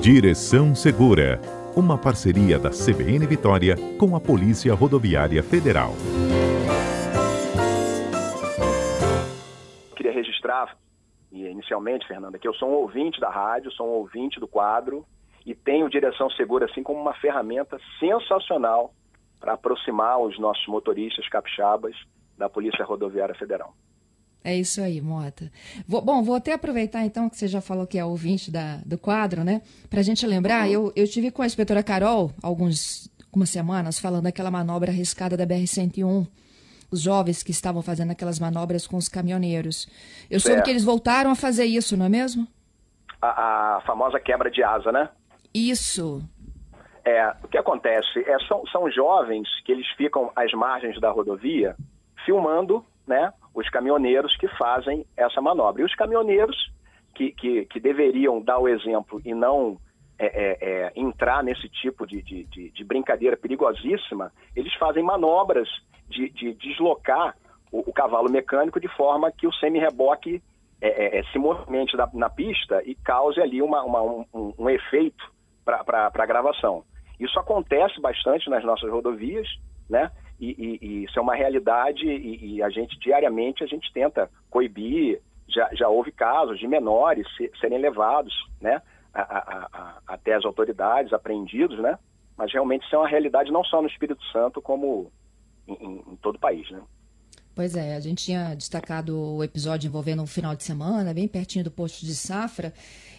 Direção Segura, uma parceria da CBN Vitória com a Polícia Rodoviária Federal. Queria registrar, inicialmente, Fernanda, que eu sou um ouvinte da rádio, sou um ouvinte do quadro e tenho Direção Segura assim como uma ferramenta sensacional para aproximar os nossos motoristas capixabas da Polícia Rodoviária Federal. É isso aí, Mota. Vou, bom, vou até aproveitar então que você já falou que é ouvinte da, do quadro, né? Para a gente lembrar, eu, eu tive com a inspetora Carol alguns, algumas semanas falando daquela manobra arriscada da BR-101. Os jovens que estavam fazendo aquelas manobras com os caminhoneiros. Eu soube que eles voltaram a fazer isso, não é mesmo? A, a famosa quebra de asa, né? Isso. É, o que acontece é são, são jovens que eles ficam às margens da rodovia filmando, né, os caminhoneiros que fazem essa manobra. E os caminhoneiros que, que, que deveriam dar o exemplo e não é, é, é, entrar nesse tipo de, de, de, de, brincadeira perigosíssima, eles fazem manobras de, de deslocar o, o, cavalo mecânico de forma que o semi-reboque é, é, é, se movimente na, na, pista e cause ali uma, uma, um, um, efeito para a gravação. Isso acontece bastante nas nossas rodovias, né? E, e, e isso é uma realidade e, e, a gente diariamente a gente tenta coibir. Já, já houve casos de menores se, serem levados, né, a, a, a, até as autoridades, apreendidos, né? Mas realmente isso é uma realidade não só no Espírito Santo como em, em, em todo o país, né? Pois é, a gente tinha destacado o episódio envolvendo um final de semana, bem pertinho do posto de safra.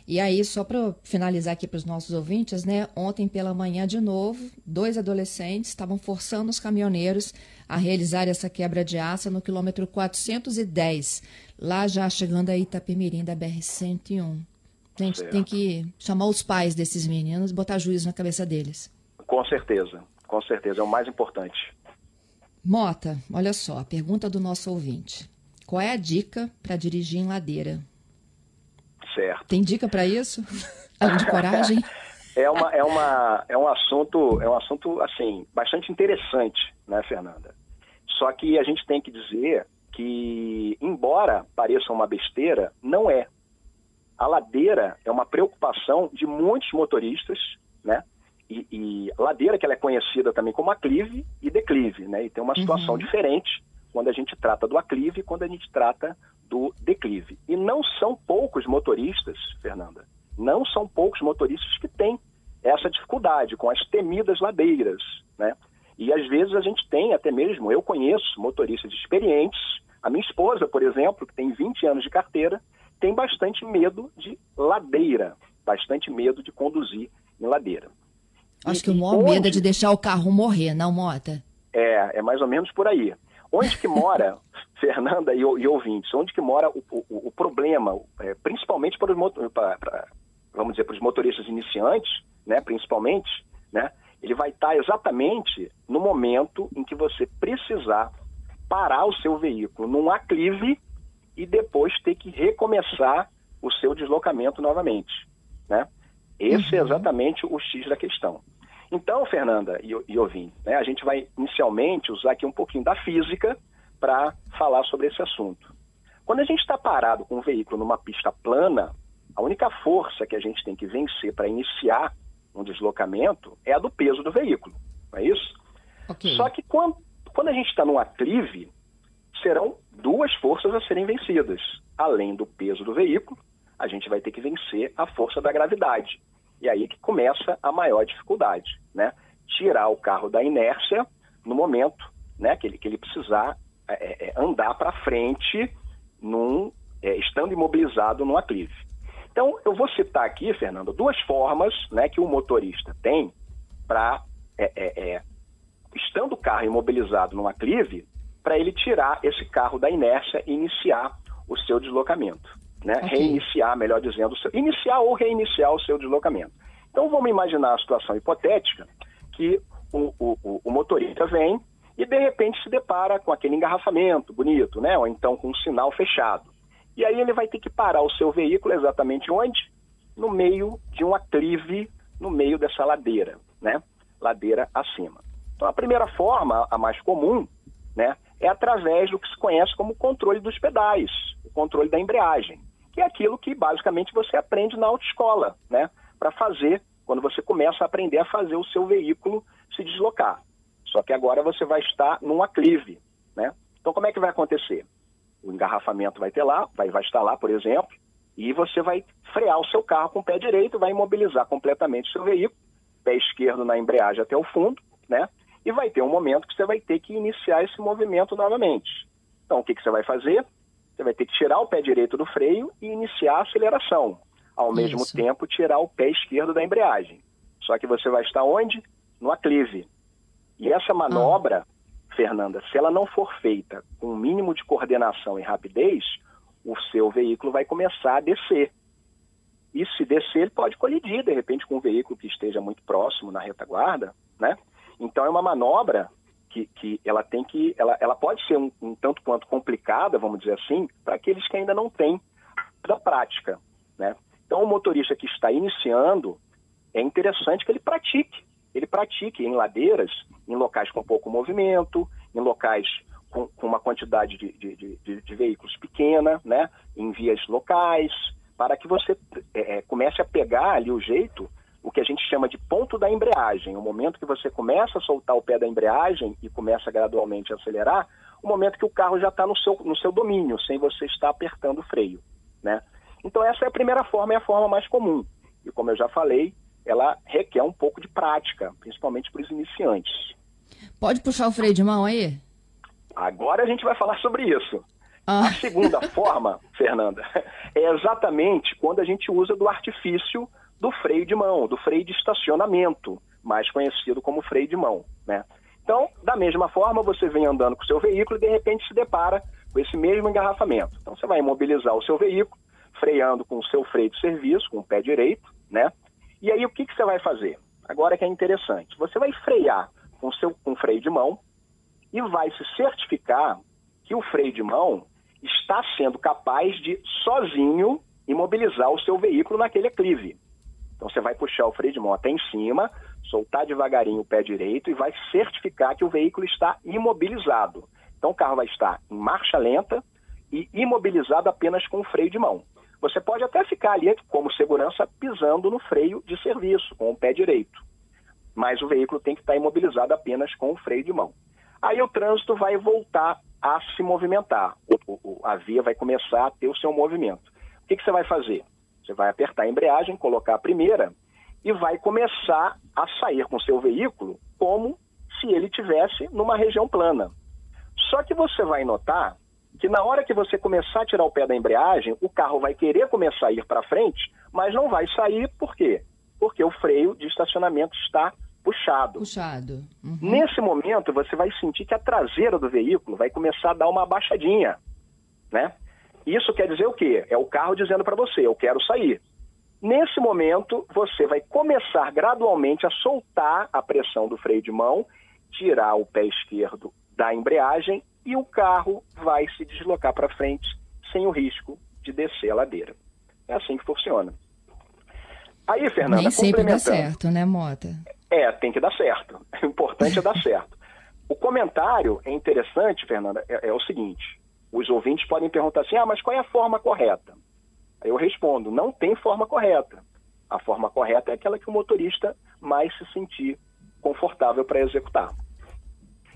E aí, só para finalizar aqui para os nossos ouvintes, né? Ontem pela manhã, de novo, dois adolescentes estavam forçando os caminhoneiros a realizar essa quebra de aça no quilômetro 410, lá já chegando a Itapemirim da BR-101. A gente certo. tem que chamar os pais desses meninos e botar juízo na cabeça deles. Com certeza, com certeza, é o mais importante. Mota, olha só, a pergunta do nosso ouvinte. Qual é a dica para dirigir em ladeira? Certo. Tem dica para isso? Além de coragem? é, uma, é, uma, é um assunto, é um assunto assim, bastante interessante, né, Fernanda? Só que a gente tem que dizer que, embora pareça uma besteira, não é. A ladeira é uma preocupação de muitos motoristas, né? E, e ladeira que ela é conhecida também como aclive e declive, né? E tem uma situação uhum. diferente quando a gente trata do aclive e quando a gente trata do declive. E não são poucos motoristas, Fernanda, não são poucos motoristas que têm essa dificuldade com as temidas ladeiras, né? E às vezes a gente tem até mesmo, eu conheço motoristas experientes, a minha esposa, por exemplo, que tem 20 anos de carteira, tem bastante medo de ladeira, bastante medo de conduzir em ladeira. Acho e, que o maior onde... medo é de deixar o carro morrer, não, Mota? É, é mais ou menos por aí. Onde que mora, Fernanda e, e, ouvintes, onde que mora o, o, o problema, é, principalmente para os, pra, pra, vamos dizer, para os motoristas iniciantes, né, principalmente, né, ele vai estar exatamente no momento em que você precisar parar o seu veículo num aclive e depois ter que recomeçar o seu deslocamento novamente, né? Esse é uhum. exatamente o X da questão. Então, Fernanda e, e ouvinte, né, a gente vai inicialmente usar aqui um pouquinho da física para falar sobre esse assunto. Quando a gente está parado com um veículo numa pista plana, a única força que a gente tem que vencer para iniciar um deslocamento é a do peso do veículo, não é isso? Okay. Só que quando, quando a gente está num aclive, serão duas forças a serem vencidas. Além do peso do veículo, a gente vai ter que vencer a força da gravidade. E aí que começa a maior dificuldade, né? Tirar o carro da inércia no momento, né? Que ele, que ele precisar é, é, é andar para frente, num, é, estando imobilizado no aclive. Então, eu vou citar aqui, Fernando, duas formas, né, que o motorista tem para, é, é, estando o carro imobilizado no aclive, para ele tirar esse carro da inércia e iniciar o seu deslocamento né? Okay. Reiniciar, melhor dizendo, seu, iniciar ou reiniciar o seu deslocamento. Então vamos imaginar a situação hipotética que o, o, o motorista vem e de repente se depara com aquele engarrafamento bonito, né? Ou então com um sinal fechado. E aí ele vai ter que parar o seu veículo exatamente onde? No meio de um aclive, no meio dessa ladeira, né? Ladeira acima. Então a primeira forma, a mais comum, né, é através do que se conhece como controle dos pedais, o controle da embreagem que é aquilo que basicamente você aprende na autoescola, né? para fazer, quando você começa a aprender a fazer o seu veículo se deslocar. Só que agora você vai estar num aclive, né? Então como é que vai acontecer? O engarrafamento vai ter lá, vai, vai estar lá, por exemplo, e você vai frear o seu carro com o pé direito, vai imobilizar completamente o seu veículo, pé esquerdo na embreagem até o fundo, né? E vai ter um momento que você vai ter que iniciar esse movimento novamente. Então, o que, que você vai fazer? Você vai ter que tirar o pé direito do freio e iniciar a aceleração. Ao mesmo Isso. tempo, tirar o pé esquerdo da embreagem. Só que você vai estar onde? No aclive. E essa manobra, ah. Fernanda, se ela não for feita com o um mínimo de coordenação e rapidez, o seu veículo vai começar a descer. E se descer, ele pode colidir, de repente, com um veículo que esteja muito próximo na retaguarda, né? Então, é uma manobra que, que ela tem que, ela, ela pode ser um, um tanto quanto complicada, vamos dizer assim, para aqueles que ainda não têm da prática, né? Então, o motorista que está iniciando, é interessante que ele pratique. Ele pratique em ladeiras, em locais com pouco movimento, em locais com, com uma quantidade de, de, de, de, veículos pequena, né? em vias locais, para que você é, é, comece a pegar ali o jeito, o que a gente chama de ponto da embreagem. O momento que você começa a soltar o pé da embreagem e começa gradualmente a acelerar, o momento que o carro já está no seu, no seu domínio, sem você estar apertando o freio. Né? Então essa é a primeira forma, é a forma mais comum. E como eu já falei, ela requer um pouco de prática, principalmente para os iniciantes. Pode puxar o freio de mão aí? Agora a gente vai falar sobre isso. Ah. A segunda forma, Fernanda, é exatamente quando a gente usa do artifício do freio de mão, do freio de estacionamento, mais conhecido como freio de mão. Né? Então, da mesma forma, você vem andando com o seu veículo e de repente se depara com esse mesmo engarrafamento. Então, você vai imobilizar o seu veículo, freando com o seu freio de serviço, com o pé direito, né? E aí o que, que você vai fazer? Agora que é interessante. Você vai frear com o seu com freio de mão e vai se certificar que o freio de mão está sendo capaz de sozinho imobilizar o seu veículo naquele aclive. Então você vai puxar o freio de mão até em cima, soltar devagarinho o pé direito e vai certificar que o veículo está imobilizado. Então o carro vai estar em marcha lenta e imobilizado apenas com o freio de mão. Você pode até ficar ali como segurança pisando no freio de serviço com o pé direito, mas o veículo tem que estar imobilizado apenas com o freio de mão. Aí o trânsito vai voltar a se movimentar, a via vai começar a ter o seu movimento. O que, que você vai fazer? Você vai apertar a embreagem, colocar a primeira e vai começar a sair com seu veículo como se ele tivesse numa região plana. Só que você vai notar que na hora que você começar a tirar o pé da embreagem, o carro vai querer começar a ir para frente, mas não vai sair, por quê? Porque o freio de estacionamento está puxado. Puxado. Uhum. Nesse momento, você vai sentir que a traseira do veículo vai começar a dar uma abaixadinha, né? Isso quer dizer o quê? É o carro dizendo para você, eu quero sair. Nesse momento, você vai começar gradualmente a soltar a pressão do freio de mão, tirar o pé esquerdo da embreagem e o carro vai se deslocar para frente sem o risco de descer a ladeira. É assim que funciona. Aí, Fernanda, Nem sempre dá certo, né, Mota? É, tem que dar certo. O importante é dar certo. O comentário é interessante, Fernanda, é, é, o seguinte: os ouvintes podem perguntar assim, ah, mas qual é a forma correta? Eu respondo, não tem forma correta. A forma correta é aquela que o motorista mais se sentir confortável para executar.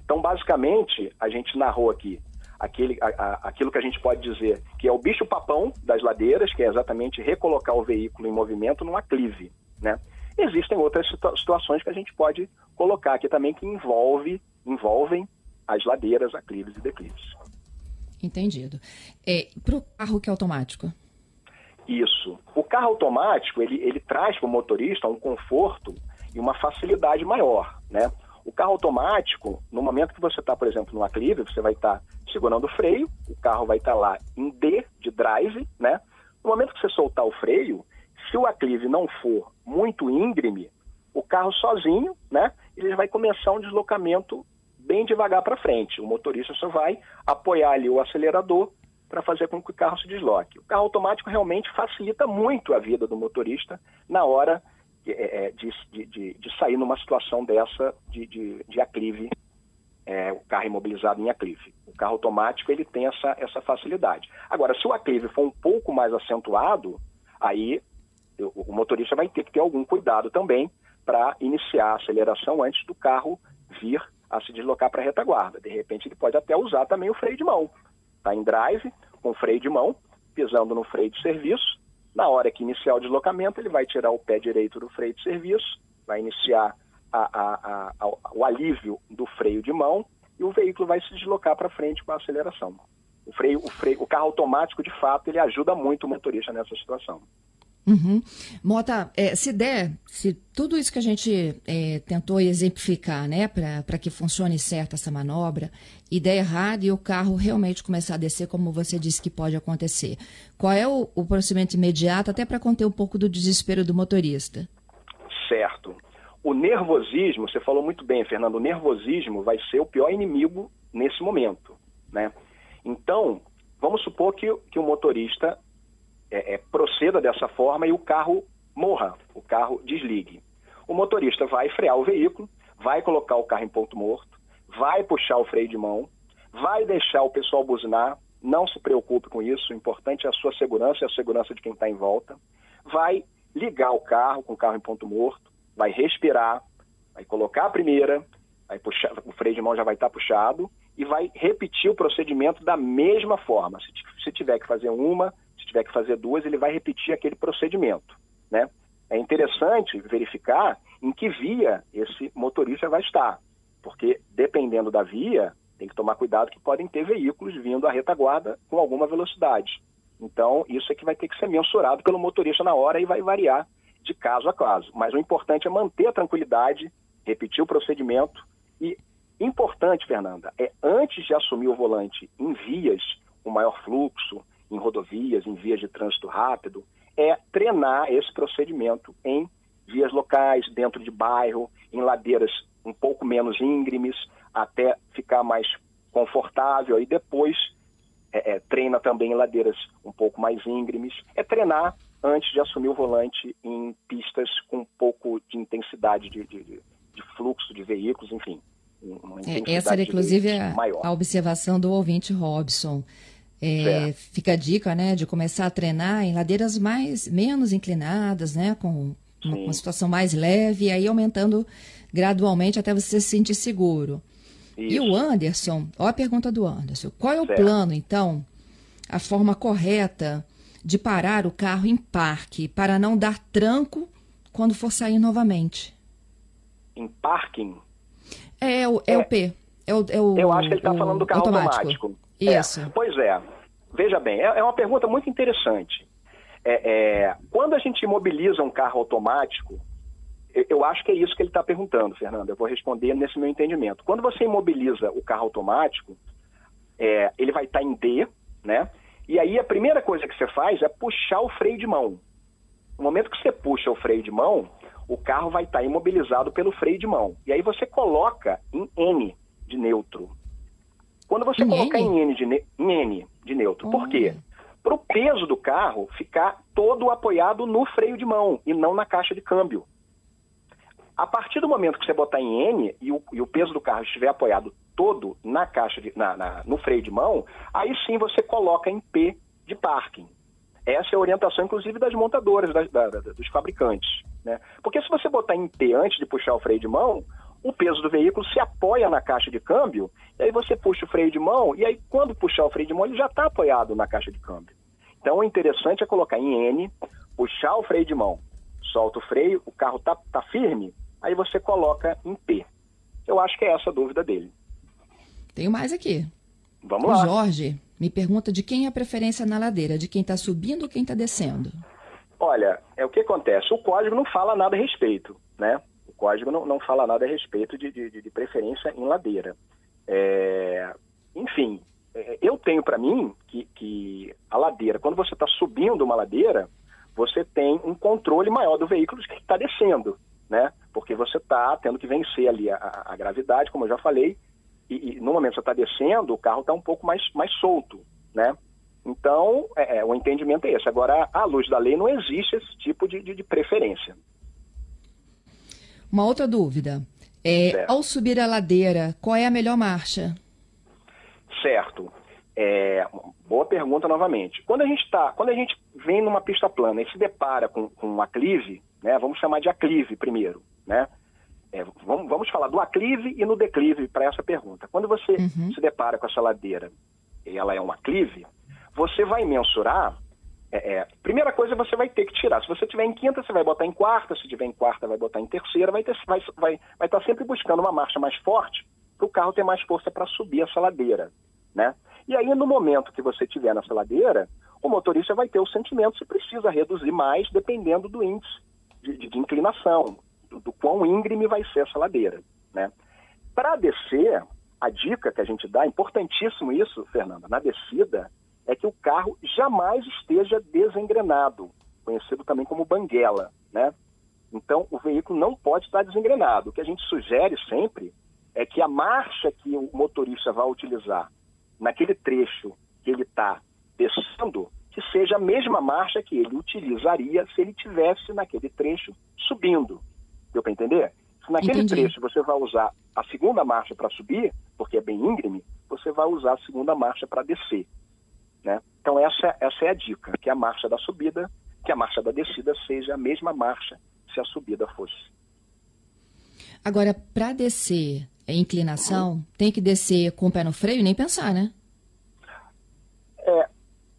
Então, basicamente, a gente narrou aqui aquele, a, a, aquilo que a gente pode dizer que é o bicho-papão das ladeiras, que é exatamente recolocar o veículo em movimento num aclive, né? Existem outras situa situações que a gente pode colocar aqui também que envolve, envolvem as ladeiras, aclives e declives. Entendido. É, para o carro que é automático? Isso. O carro automático, ele, ele traz para o motorista um conforto e uma facilidade maior, né? O carro automático, no momento que você está, por exemplo, no aclive, você vai estar tá segurando o freio, o carro vai estar tá lá em D de drive, né? No momento que você soltar o freio, se o aclive não for muito íngreme, o carro sozinho, né? Ele vai começar um deslocamento bem devagar para frente. O motorista só vai apoiar ali o acelerador para fazer com que o carro se desloque. O carro automático realmente facilita muito a vida do motorista na hora é, é, de, de, de, sair numa situação dessa de, de, de aclive, é, o carro imobilizado em aclive. O carro automático ele tem essa, essa facilidade. Agora, se o aclive for um pouco mais acentuado, aí o motorista vai ter que ter algum cuidado também para iniciar a aceleração antes do carro vir a se deslocar para a retaguarda. De repente, ele pode até usar também o freio de mão. Está em drive, com freio de mão, pisando no freio de serviço. Na hora que iniciar o deslocamento, ele vai tirar o pé direito do freio de serviço, vai iniciar a, a, a, o alívio do freio de mão e o veículo vai se deslocar para frente com a aceleração. O freio, o freio, o carro automático, de fato, ele ajuda muito o motorista nessa situação. Uhum. Mota, é, se der, se tudo isso que a gente é, tentou exemplificar, né, para que funcione certo essa manobra, e der errado e o carro realmente começar a descer, como você disse que pode acontecer, qual é o, o procedimento imediato, até para conter um pouco do desespero do motorista? Certo. O nervosismo, você falou muito bem, Fernando, o nervosismo vai ser o pior inimigo nesse momento, né? Então, vamos supor que, que o motorista é, é, proceda dessa forma e o carro morra, o carro desligue. O motorista vai frear o veículo, vai colocar o carro em ponto morto, vai puxar o freio de mão, vai deixar o pessoal buzinar, não se preocupe com isso, o importante é a sua segurança e a segurança de quem está em volta. Vai ligar o carro com o carro em ponto morto, vai respirar, vai colocar a primeira, vai puxar, o freio de mão já vai estar tá puxado e vai repetir o procedimento da mesma forma. Se, se tiver que fazer uma, se tiver que fazer duas, ele vai repetir aquele procedimento, né? É interessante verificar em que via esse motorista vai estar, porque dependendo da via, tem que tomar cuidado que podem ter veículos vindo à retaguarda com alguma velocidade. Então, isso é que vai ter que ser mensurado pelo motorista na hora e vai variar de caso a caso. Mas o importante é manter a tranquilidade, repetir o procedimento e importante, Fernanda, é antes de assumir o volante em vias com maior fluxo, em rodovias, em vias de trânsito rápido, é treinar esse procedimento em vias locais, dentro de bairro, em ladeiras um pouco menos íngremes, até ficar mais confortável. E depois é, é, treina também em ladeiras um pouco mais íngremes. É treinar antes de assumir o volante em pistas com um pouco de intensidade de, de, de fluxo de veículos, enfim. É, essa era, inclusive, a, a, observação do ouvinte Robson. É, fica a dica, né, de começar a treinar em ladeiras mais menos inclinadas, né, com uma, uma situação mais leve, e aí aumentando gradualmente até você se sentir seguro. Isso. E o Anderson, olha a pergunta do Anderson. Qual é o certo. plano, então, a forma correta de parar o carro em parque para não dar tranco quando for sair novamente? Em parking? É, é o, é, é o P. É o, é o, eu acho que ele está falando do carro automático. automático. É, Isso. É, pois é. Veja bem, é, é uma pergunta muito interessante. É, quando a gente imobiliza um carro automático, eu acho que é isso que ele está perguntando, Fernando. Eu vou responder nesse meu entendimento. Quando você imobiliza o carro automático, é, ele vai estar tá em D, né? E aí a primeira coisa que você faz é puxar o freio de mão. No momento que você puxa o freio de mão, o carro vai estar tá imobilizado pelo freio de mão. E aí você coloca em N de neutro. Quando você colocar em N de, ne N de neutro, por quê? Para o peso do carro ficar todo apoiado no freio de mão e não na caixa de câmbio. A partir do momento que você botar em N e o, e o peso do carro estiver apoiado todo na caixa de, na, na, no freio de mão, aí sim você coloca em P de parking. Essa é a orientação, inclusive, das montadoras, das, da, da, dos fabricantes. Né? Porque se você botar em P antes de puxar o freio de mão, o peso do veículo se apoia na caixa de câmbio, e aí você puxa o freio de mão, e aí quando puxar o freio de mão, ele já está apoiado na caixa de câmbio. Então, o interessante é colocar em N, puxar o freio de mão, solta o freio, o carro está tá firme, aí você coloca em P. Eu acho que é essa a dúvida dele. Tenho mais aqui. Vamos o lá. Jorge me pergunta de quem é a preferência na ladeira, de quem está subindo ou quem está descendo? Olha, é o que acontece. O código não fala nada a respeito, né? Código não, não fala nada a respeito de, de, de preferência em ladeira. É, enfim, é, eu tenho para mim que, que a ladeira, quando você está subindo uma ladeira, você tem um controle maior do veículo que está descendo né? Porque você está tendo que vencer ali a, a, gravidade, como eu já falei, e, e no momento que você está descendo, o carro está um pouco mais, mais solto, né? Então, é, é, o entendimento é esse. Agora, à luz da lei, não existe esse tipo de, de, de preferência. Uma outra dúvida. É, ao subir a ladeira, qual é a melhor marcha? Certo. É, boa pergunta novamente. Quando a gente tá, quando a gente vem numa pista plana e se depara com, com um aclive, né, vamos chamar de aclive primeiro, né? É, vamos, vamos falar do aclive e no declive para essa pergunta. Quando você uhum. se depara com essa ladeira e ela é um aclive, você vai mensurar. É, é, primeira coisa você vai ter que tirar. Se você tiver em quinta, você vai botar em quarta. Se tiver em quarta, vai botar em terceira. Vai estar vai, vai, vai estar sempre buscando uma marcha mais forte para o carro ter mais força para subir essa ladeira, né? E aí, no momento que você estiver nessa ladeira, o motorista vai ter o sentimento se precisa reduzir mais, dependendo do índice de, de, de inclinação, do, do, quão íngreme vai ser essa ladeira. Né? Para descer, a dica que a gente dá, importantíssimo isso, Fernanda, na descida, é que o carro jamais esteja desengrenado, conhecido também como banguela. Né? Então, o veículo não pode estar desengrenado. O que a gente sugere sempre é que a marcha que o motorista vai utilizar naquele trecho que ele está descendo, que seja a mesma marcha que ele utilizaria se ele tivesse naquele trecho subindo. Deu para entender? Se naquele Entendi. trecho você vai usar a segunda marcha para subir, porque é bem íngreme, você vai usar a segunda marcha para descer. Né? Então essa, essa é a dica, que a marcha da subida, que a marcha da descida seja a mesma marcha se a subida fosse. Agora, para descer, é inclinação, tem que descer com o pé no freio e nem pensar, né? É,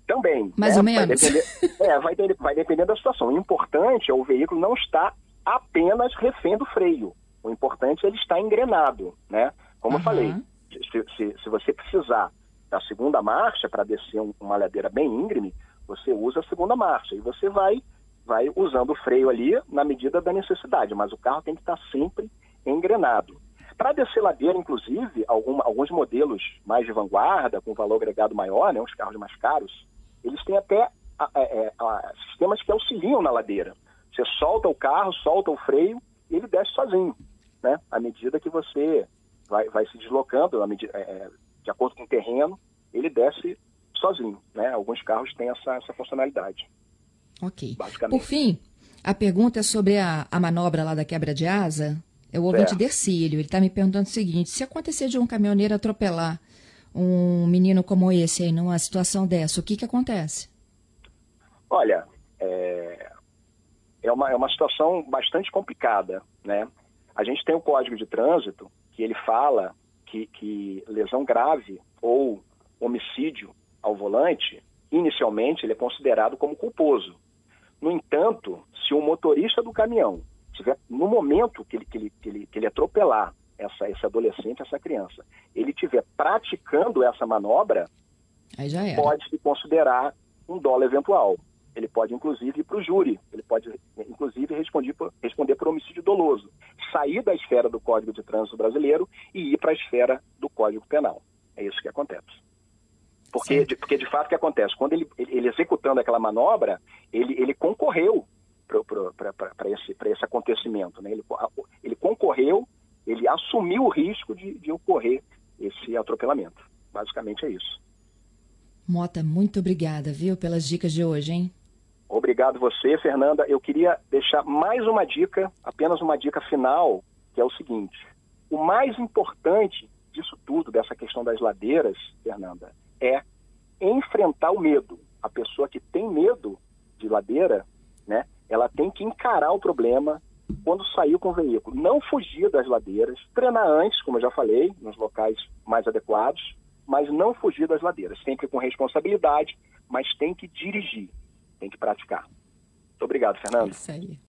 também. Mais né? ou menos. Vai depender, é, vai, vai depender da situação. O importante é o veículo não estar apenas refém do freio. O importante é ele estar engrenado, né? Como uhum. eu falei, se, se, se, você precisar da segunda marcha para descer um, uma ladeira bem íngreme, você usa a segunda marcha e você vai vai usando o freio ali na medida da necessidade, mas o carro tem que estar sempre engrenado. Para descer ladeira, inclusive, algum, alguns modelos mais de vanguarda, com valor agregado maior, né, os carros mais caros, eles têm até é, a, sistemas que auxiliam na ladeira. Você solta o carro, solta o freio e ele desce sozinho, né? À medida que você vai, vai se deslocando, medida, é, é, de acordo com o terreno, ele desce sozinho, né? Alguns carros têm essa, essa funcionalidade. Ok. Por fim, a pergunta é sobre a, a manobra lá da quebra de asa, é o ouvinte certo. Dercílio. Ele está me perguntando o seguinte: se acontecer de um caminhoneiro atropelar um menino como esse aí numa situação dessa, o que, que acontece? Olha, é, é, uma, é uma situação bastante complicada, né? A gente tem o Código de Trânsito que ele fala que, que lesão grave ou homicídio ao volante, inicialmente ele é considerado como culposo. No entanto, se o motorista do caminhão tiver, no momento que ele, que ele, que ele, que ele atropelar essa, esse adolescente, essa criança, ele estiver praticando essa manobra, pode se considerar um dolo eventual. Ele pode, inclusive, ir para o júri. Ele pode, inclusive, responder por, responder por homicídio doloso. Sair da esfera do Código de Trânsito Brasileiro e ir para a esfera do Código Penal. É isso que acontece. Porque, de, porque de fato, o que acontece? Quando ele, ele executando aquela manobra, ele, ele concorreu para esse, esse acontecimento. Né? Ele, ele concorreu, ele assumiu o risco de, de ocorrer esse atropelamento. Basicamente é isso. Mota, muito obrigada, viu, pelas dicas de hoje, hein? Obrigado você, Fernanda. Eu queria deixar mais uma dica, apenas uma dica final, que é o seguinte: o mais importante disso tudo, dessa questão das ladeiras, Fernanda, é enfrentar o medo. A pessoa que tem medo de ladeira, né, ela tem que encarar o problema quando saiu com o veículo. Não fugir das ladeiras, treinar antes, como eu já falei, nos locais mais adequados, mas não fugir das ladeiras. Sempre com responsabilidade, mas tem que dirigir, tem que praticar. Muito obrigado, Fernando. É isso aí.